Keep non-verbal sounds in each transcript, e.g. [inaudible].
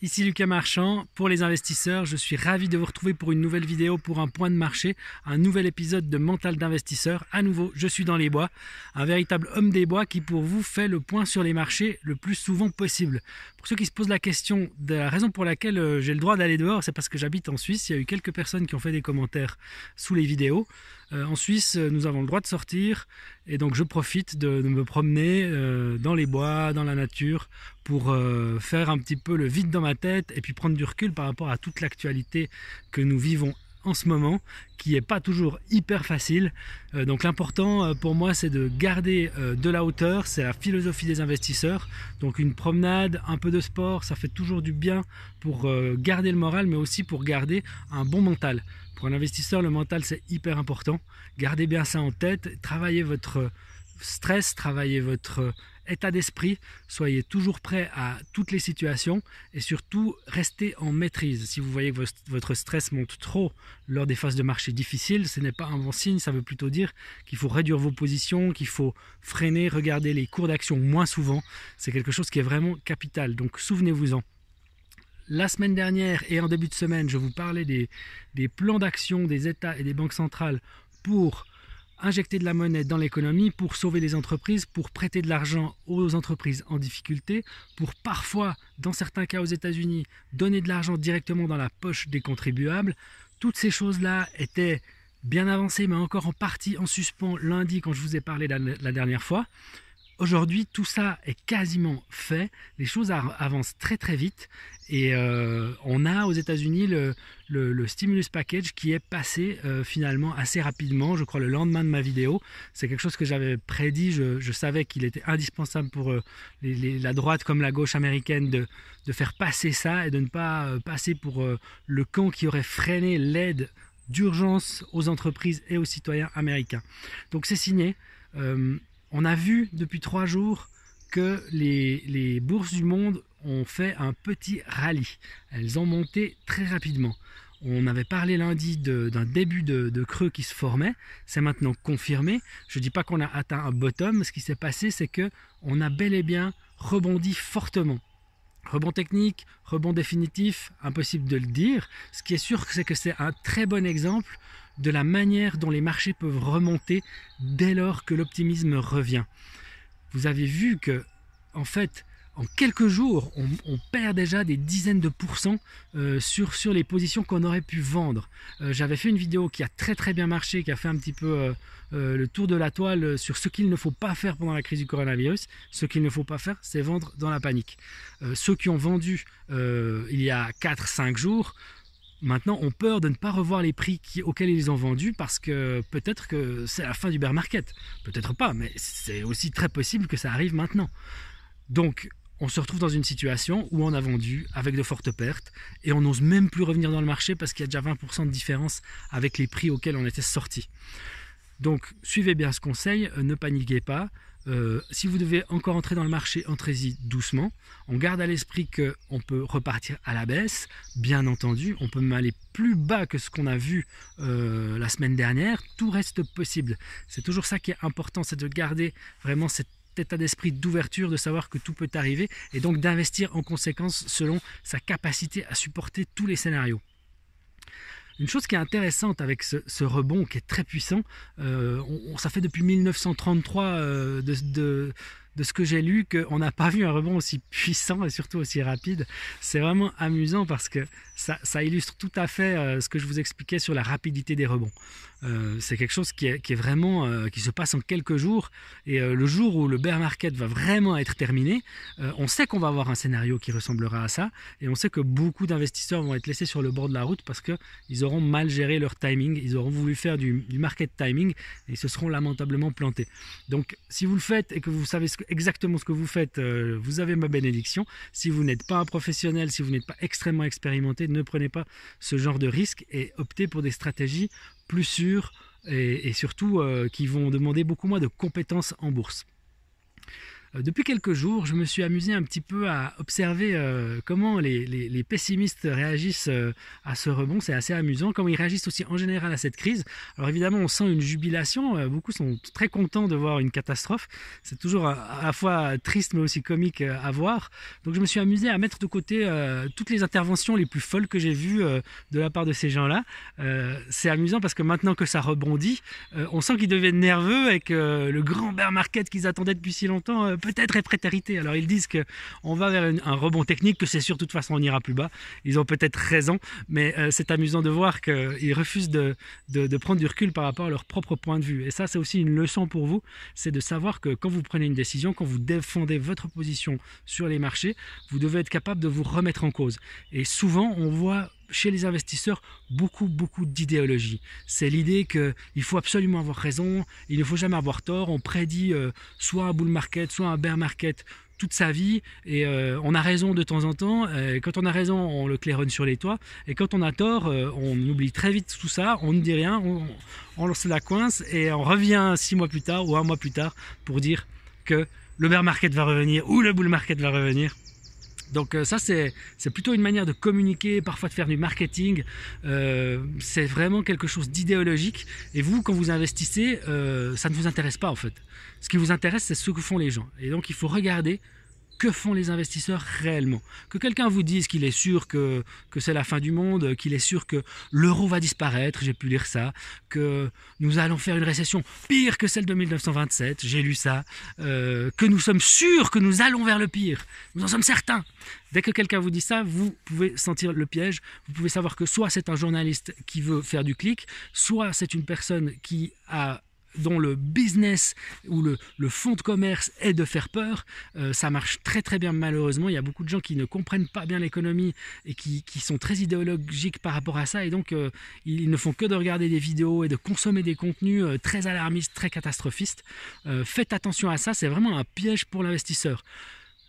Ici Lucas Marchand, pour les investisseurs, je suis ravi de vous retrouver pour une nouvelle vidéo pour un point de marché, un nouvel épisode de Mental d'investisseur. À nouveau, je suis dans les bois, un véritable homme des bois qui pour vous fait le point sur les marchés le plus souvent possible. Pour ceux qui se posent la question de la raison pour laquelle euh, j'ai le droit d'aller dehors, c'est parce que j'habite en Suisse. Il y a eu quelques personnes qui ont fait des commentaires sous les vidéos. Euh, en Suisse, euh, nous avons le droit de sortir et donc je profite de, me promener dans les bois, dans la nature, pour faire un petit peu le vide dans ma tête et puis prendre du recul par rapport à toute l'actualité que nous vivons en ce moment, qui n'est pas toujours hyper facile. Euh, donc l'important euh, pour moi, c'est de garder euh, de la hauteur, c'est la philosophie des investisseurs. Donc une promenade, un peu de sport, ça fait toujours du bien pour garder le moral, mais aussi pour garder un bon mental. Pour un investisseur, le mental, c'est hyper important. Gardez bien ça en tête, travaillez votre stress, travaillez votre état d'esprit, soyez toujours prêt à toutes les situations et surtout restez en maîtrise. Si vous voyez que votre stress monte trop lors des phases de marché difficiles, ce n'est pas un bon signe, ça veut plutôt dire qu'il faut réduire vos positions, qu'il faut freiner, regarder les cours d'action moins souvent. C'est quelque chose qui est vraiment capital, donc souvenez-vous-en. La semaine dernière et en début de semaine, je vous parlais des, des plans d'action des États et des banques centrales pour injecter de la monnaie dans l'économie pour sauver les entreprises, pour prêter de l'argent aux entreprises en difficulté, pour parfois, dans certains cas aux États-Unis, donner de l'argent directement dans la poche des contribuables. Toutes ces choses-là étaient bien avancées, mais encore en partie en suspens lundi quand je vous ai parlé la, dernière fois. Aujourd'hui, tout ça est quasiment fait. Les choses avancent très très vite et euh, on a aux États-Unis le, stimulus package qui est passé euh, finalement assez rapidement. Je crois le lendemain de ma vidéo. C'est quelque chose que j'avais prédit. Je, savais qu'il était indispensable pour euh, la droite comme la gauche américaine de, de, faire passer ça et de ne pas passer pour le camp qui aurait freiné l'aide d'urgence aux entreprises et aux citoyens américains. Donc c'est signé. On a vu depuis trois jours que les, bourses du monde ont fait un petit rallye. Elles ont monté très rapidement. On avait parlé lundi d'un début de, creux qui se formait. C'est maintenant confirmé. Je ne dis pas qu'on a atteint un bottom. Ce qui s'est passé, c'est que on a bel et bien rebondi fortement. Rebond technique, rebond définitif, impossible de le dire. Ce qui est sûr, c'est que c'est un très bon exemple de la manière dont les marchés peuvent remonter dès lors que l'optimisme revient. Vous avez vu que, en fait, en quelques jours, on, perd déjà des dizaines de pourcents euh, sur, les positions qu'on aurait pu vendre. Euh, j'avais fait une vidéo qui a très très bien marché, qui a fait un petit peu euh, le tour de la toile sur ce qu'il ne faut pas faire pendant la crise du coronavirus. Ce qu'il ne faut pas faire, c'est vendre dans la panique. ceux qui ont vendu il y a 4-5 jours maintenant ont peur de ne pas revoir les prix auxquels ils ont vendu parce que peut-être que c'est la fin du bear market. Peut-être pas, mais c'est aussi très possible que ça arrive maintenant. Donc, on se retrouve dans une situation où on a vendu avec de fortes pertes et on n'ose même plus revenir dans le marché parce qu'il y a déjà 20% de différence avec les prix auxquels on était sorti. Donc, suivez bien ce conseil, euh, ne paniquez pas. Euh, si vous devez encore entrer dans le marché, entrez-y doucement. On garde à l'esprit qu'on peut repartir à la baisse, bien entendu. On peut même aller plus bas que ce qu'on a vu euh, la semaine dernière. Tout reste possible. C'est toujours ça qui est important, c'est de garder vraiment cet état d'esprit d'ouverture, de savoir que tout peut arriver et donc d'investir en conséquence selon sa capacité à supporter tous les scénarios. Une chose qui est intéressante avec ce, rebond qui est très puissant, euh, on, ça fait depuis 1933 euh, de, ce que j'ai lu qu'on n'a pas vu un rebond aussi puissant et surtout aussi rapide. C'est vraiment amusant parce que ça, illustre tout à fait euh, ce que je vous expliquais sur la rapidité des rebonds. Euh, c'est quelque chose qui est, vraiment euh, qui se passe en quelques jours et le jour où le bear market va vraiment être terminé, on sait qu'on va avoir un scénario qui ressemblera à ça et on sait que beaucoup d'investisseurs vont être laissés sur le bord de la route parce que ils auront mal géré leur timing, ils auront voulu faire du, market timing et ils se seront lamentablement plantés. Donc si vous le faites et que vous savez exactement ce que vous faites, euh, vous avez ma bénédiction. Si vous n'êtes pas un professionnel, si vous n'êtes pas extrêmement expérimenté, ne prenez pas ce genre de risque et optez pour des stratégies plus sûres et, surtout euh, qui vont demander beaucoup moins de compétences en bourse. Depuis quelques jours, je me suis amusé un petit peu à observer comment les, pessimistes réagissent à ce rebond. C'est assez amusant, comment ils réagissent aussi en général à cette crise. Alors évidemment, on sent une jubilation. beaucoup sont très contents de voir une catastrophe. C'est toujours à, la fois triste mais aussi comique à voir. Donc je me suis amusé à mettre de côté toutes les interventions les plus folles que j'ai vues de la part de ces gens-là. c'est amusant parce que maintenant que ça rebondit, on sent qu'ils deviennent nerveux et que le grand bear market qu'ils attendaient depuis si longtemps euh, peut-être est prétérité. Alors ils disent qu'on va vers un rebond technique, que c'est sûr de toute façon on ira plus bas. Ils ont peut-être raison, mais euh, c'est amusant de voir qu'ils refusent de, de, prendre du recul par rapport à leur propre point de vue. Et ça c'est aussi une leçon pour vous, c'est de savoir que quand vous prenez une décision, quand vous défendez votre position sur les marchés, vous devez être capable de vous remettre en cause. Et souvent on voit chez les investisseurs beaucoup, beaucoup d'idéologie. C'est l'idée qu'il faut absolument avoir raison, il ne faut jamais avoir tort. On prédit euh, soit un bull market, soit un bear market toute sa vie et euh, on a raison de temps en temps. Et quand on a raison, on le claironne sur les toits. Et quand on a tort, euh, on oublie très vite tout ça, on ne dit rien, on, on lance la coince et on revient six mois plus tard ou un mois plus tard pour dire que le bear market va revenir ou le bull market va revenir. Donc euh, ça, c'est plutôt une manière de communiquer, parfois de faire du marketing. Euh, c'est vraiment quelque chose d'idéologique. Et vous, quand vous investissez, euh, ça ne vous intéresse pas en fait. Ce qui vous intéresse, c'est ce que font les gens. Et donc il faut regarder que font les investisseurs réellement? Que quelqu'un vous dise qu'il est sûr que, que c'est la fin du monde, qu'il est sûr que l'euro va disparaître, j'ai pu lire ça, que nous allons faire une récession pire que celle de 1927, j'ai lu ça, euh, que nous sommes sûrs que nous allons vers le pire, nous en sommes certains. Dès que quelqu'un vous dit ça, vous pouvez sentir le piège, vous pouvez savoir que soit c'est un journaliste qui veut faire du clic, soit c'est une personne qui a dont le business ou le, le fond de commerce est de faire peur, euh, ça marche très très bien malheureusement. Il y a beaucoup de gens qui ne comprennent pas bien l'économie et qui, sont très idéologiques par rapport à ça et donc euh, ils ne font que de regarder des vidéos et de consommer des contenus euh, très alarmistes, très catastrophistes. faites attention à ça, c'est vraiment un piège pour l'investisseur.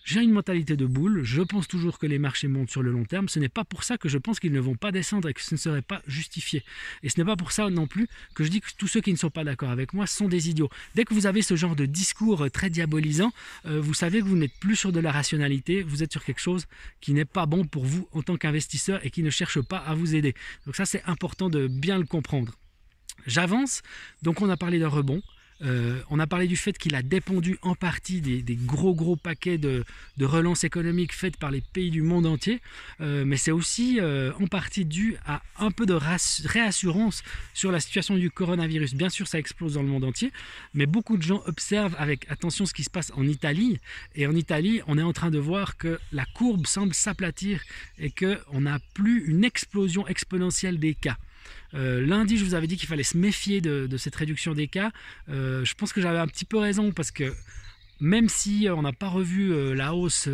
J'ai une mentalité de boule, je pense toujours que les marchés montent sur le long terme, ce n'est pas pour ça que je pense qu'ils ne vont pas descendre et que ce ne serait pas justifié. Et ce n'est pas pour ça non plus que je dis que tous ceux qui ne sont pas d'accord avec moi sont des idiots. Dès que vous avez ce genre de discours très diabolisant, euh, vous savez que vous n'êtes plus sur de la rationalité, vous êtes sur quelque chose qui n'est pas bon pour vous en tant qu'investisseur et qui ne cherche pas à vous aider. Donc ça c'est important de bien le comprendre. J'avance, donc on a parlé d'un rebond. Euh, on a parlé du fait qu'il a dépendu en partie des, gros gros paquets de, relance économique faites par les pays du monde entier, euh, mais c'est aussi euh, en partie dû à un peu de réassurance sur la situation du coronavirus. Bien sûr, ça explose dans le monde entier, mais beaucoup de gens observent avec attention ce qui se passe en Italie, et en Italie, on est en train de voir que la courbe semble s'aplatir et qu'on n'a plus une explosion exponentielle des cas. Euh, lundi, je vous avais dit qu'il fallait se méfier de, cette réduction des cas. Euh, je pense que j'avais un petit peu raison parce que même si on n'a pas revu euh, la hausse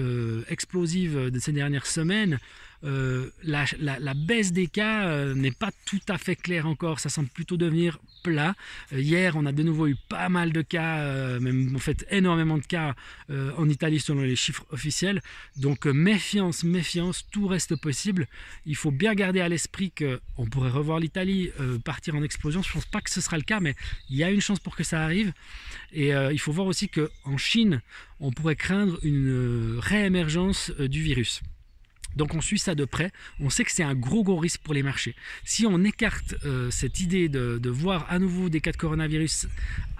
explosive de ces dernières semaines, euh, la, baisse des cas euh, n'est pas tout à fait claire encore, ça semble plutôt devenir plat. Euh, hier, on a de nouveau eu pas mal de cas, même en fait énormément de cas en Italie selon les chiffres officiels. Donc méfiance, méfiance, tout reste possible. Il faut bien garder à l'esprit qu'on pourrait revoir l'Italie partir en explosion. Je ne pense pas que ce sera le cas, mais il y a une chance pour que ça arrive. Et il faut voir aussi qu'en Chine, on pourrait craindre une réémergence du virus. Donc on suit ça de près, on sait que c'est un gros gros risque pour les marchés. Si on écarte euh, cette idée de, voir à nouveau des cas de coronavirus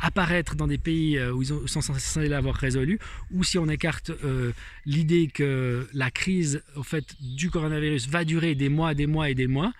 apparaître dans des pays euh, où ils sont censés l'avoir résolu, ou si on écarte euh, l'idée que la crise fait, du coronavirus va durer des mois, des mois et des mois,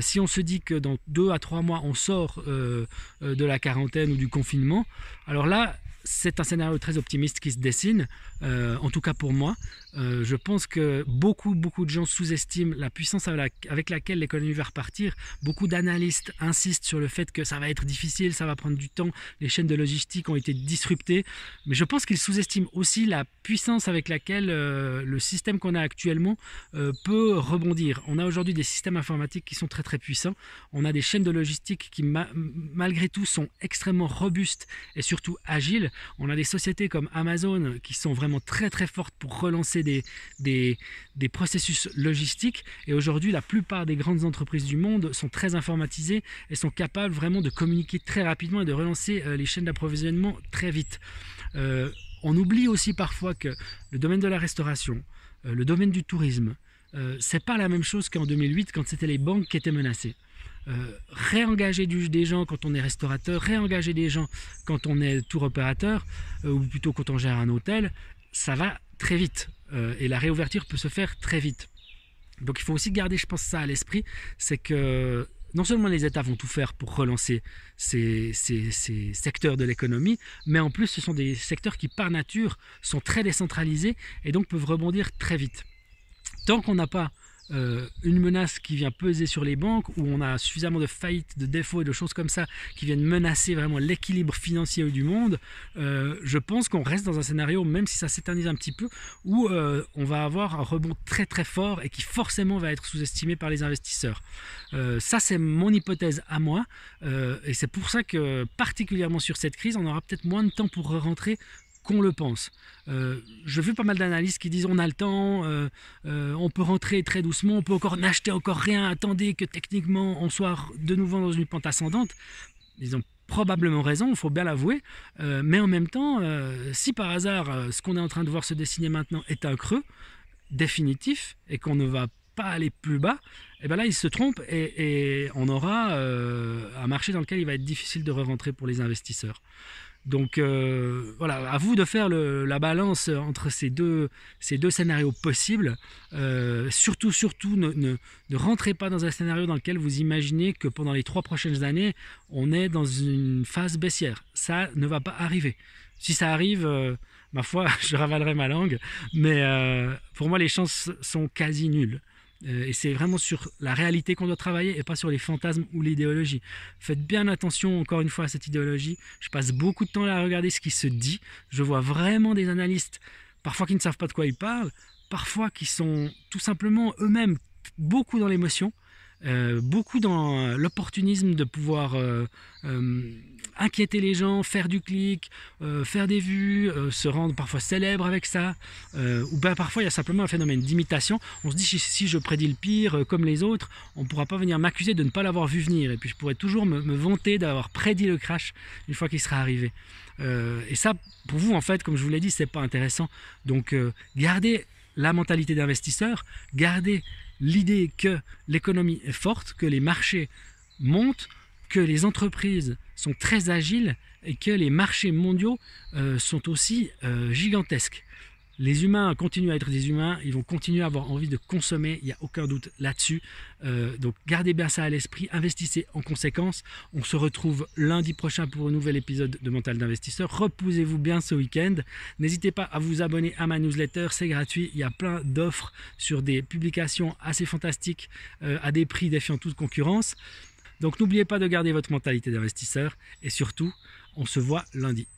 si on se dit que dans deux à trois mois on sort de la quarantaine ou du confinement, alors là c'est un scénario très optimiste qui se dessine, en tout cas pour moi. Euh, je pense que beaucoup, beaucoup de gens sous-estiment la puissance avec laquelle l'économie va repartir. Beaucoup d'analystes insistent sur le fait que ça va être difficile, ça va prendre du temps, les chaînes de logistique ont été disruptées. Mais je pense qu'ils sous-estiment aussi la puissance avec laquelle euh, le système qu'on a actuellement euh, peut rebondir. On a aujourd'hui des systèmes informatiques qui sont très très puissants. On a des chaînes de logistique qui malgré tout sont extrêmement robustes et surtout agiles. On a des sociétés comme Amazon qui sont vraiment très très fortes pour relancer des, processus logistiques. Et aujourd'hui, la plupart des grandes entreprises du monde sont très informatisées et sont capables vraiment de communiquer très rapidement et de relancer euh, les chaînes d'approvisionnement très vite. Euh, on oublie aussi parfois que le domaine de la restauration, euh, le domaine du tourisme, c'est pas la même chose qu'en 2008 quand c'était les banques qui étaient menacées. Euh, réengager des gens quand on est restaurateur, réengager des gens quand on est tour opérateur, ou plutôt quand on gère un hôtel, ça va très vite. et la réouverture peut se faire très vite. Donc il faut aussi garder, je pense, ça à l'esprit, c'est que non seulement les États vont tout faire pour relancer ces, secteurs de l'économie, mais en plus ce sont des secteurs qui par nature sont très décentralisés et donc peuvent rebondir très vite. Tant qu'on n'a pas euh, une menace qui vient peser sur les banques, où on a suffisamment de faillites, de défauts et de choses comme ça qui viennent menacer vraiment l'équilibre financier du monde, euh, je pense qu'on reste dans un scénario, même si ça s'éternise un petit peu, où euh, on va avoir un rebond très très fort et qui forcément va être sous-estimé par les investisseurs. ça, c'est mon hypothèse à moi, et c'est pour ça que particulièrement sur cette crise, on aura peut-être moins de temps pour rentrer qu'on le pense. Euh, je vu pas mal d'analystes qui disent on a le temps, euh, euh, on peut rentrer très doucement, on peut encore n'acheter encore rien, attendez que techniquement on soit de nouveau dans une pente ascendante. Ils ont probablement raison, il faut bien l'avouer, mais en même temps, si par hasard ce qu'on est en train de voir se dessiner maintenant est un creux définitif et qu'on ne va pas aller plus bas, et eh bien là il se trompe et, et on aura un marché dans lequel il va être difficile de re-rentrer pour les investisseurs. Donc euh, voilà, à vous de faire la balance entre ces deux, scénarios possibles. Euh, surtout, surtout, ne, ne, rentrez pas dans un scénario dans lequel vous imaginez que pendant les trois prochaines années, on est dans une phase baissière. Ça ne va pas arriver. Si ça arrive, euh, ma foi, [laughs] je ravalerai ma langue, mais pour moi, les chances sont quasi nulles. Euh, et c'est vraiment sur la réalité qu'on doit travailler et pas sur les fantasmes ou l'idéologie. Faites bien attention encore une fois à cette idéologie. Je passe beaucoup de temps à regarder ce qui se dit. Je vois vraiment des analystes, parfois qui ne savent pas de quoi ils parlent, parfois qui sont tout simplement eux-mêmes beaucoup dans l'émotion euh, beaucoup dans l'opportunisme de pouvoir euh, euh, inquiéter les gens, faire du clic, faire des vues, se rendre parfois célèbre avec ça. ou bien parfois il y a simplement un phénomène d'imitation. On se dit si, je prédis le pire comme les autres, on ne pourra pas venir m'accuser de ne pas l'avoir vu venir. Et puis je pourrais toujours me, me vanter d'avoir prédit le crash une fois qu'il sera arrivé. et ça, pour vous, en fait, comme je vous l'ai dit, c'est pas intéressant. Donc, gardez la mentalité d'investisseur, gardez l'idée que l'économie est forte, que les marchés montent, que les entreprises sont très agiles et que les marchés mondiaux euh, sont aussi euh, gigantesques les humains continuent à être des humains, ils vont continuer à avoir envie de consommer, il n'y a aucun doute là-dessus. Euh, donc gardez bien ça à l'esprit, investissez en conséquence. On se retrouve lundi prochain pour un nouvel épisode de Mental d'investisseur. Reposez-vous bien ce week-end. N'hésitez pas à vous abonner à ma newsletter, c'est gratuit. Il y a plein d'offres sur des publications assez fantastiques euh, à des prix défiant toute concurrence. Donc n'oubliez pas de garder votre mentalité d'investisseur et surtout, on se voit lundi.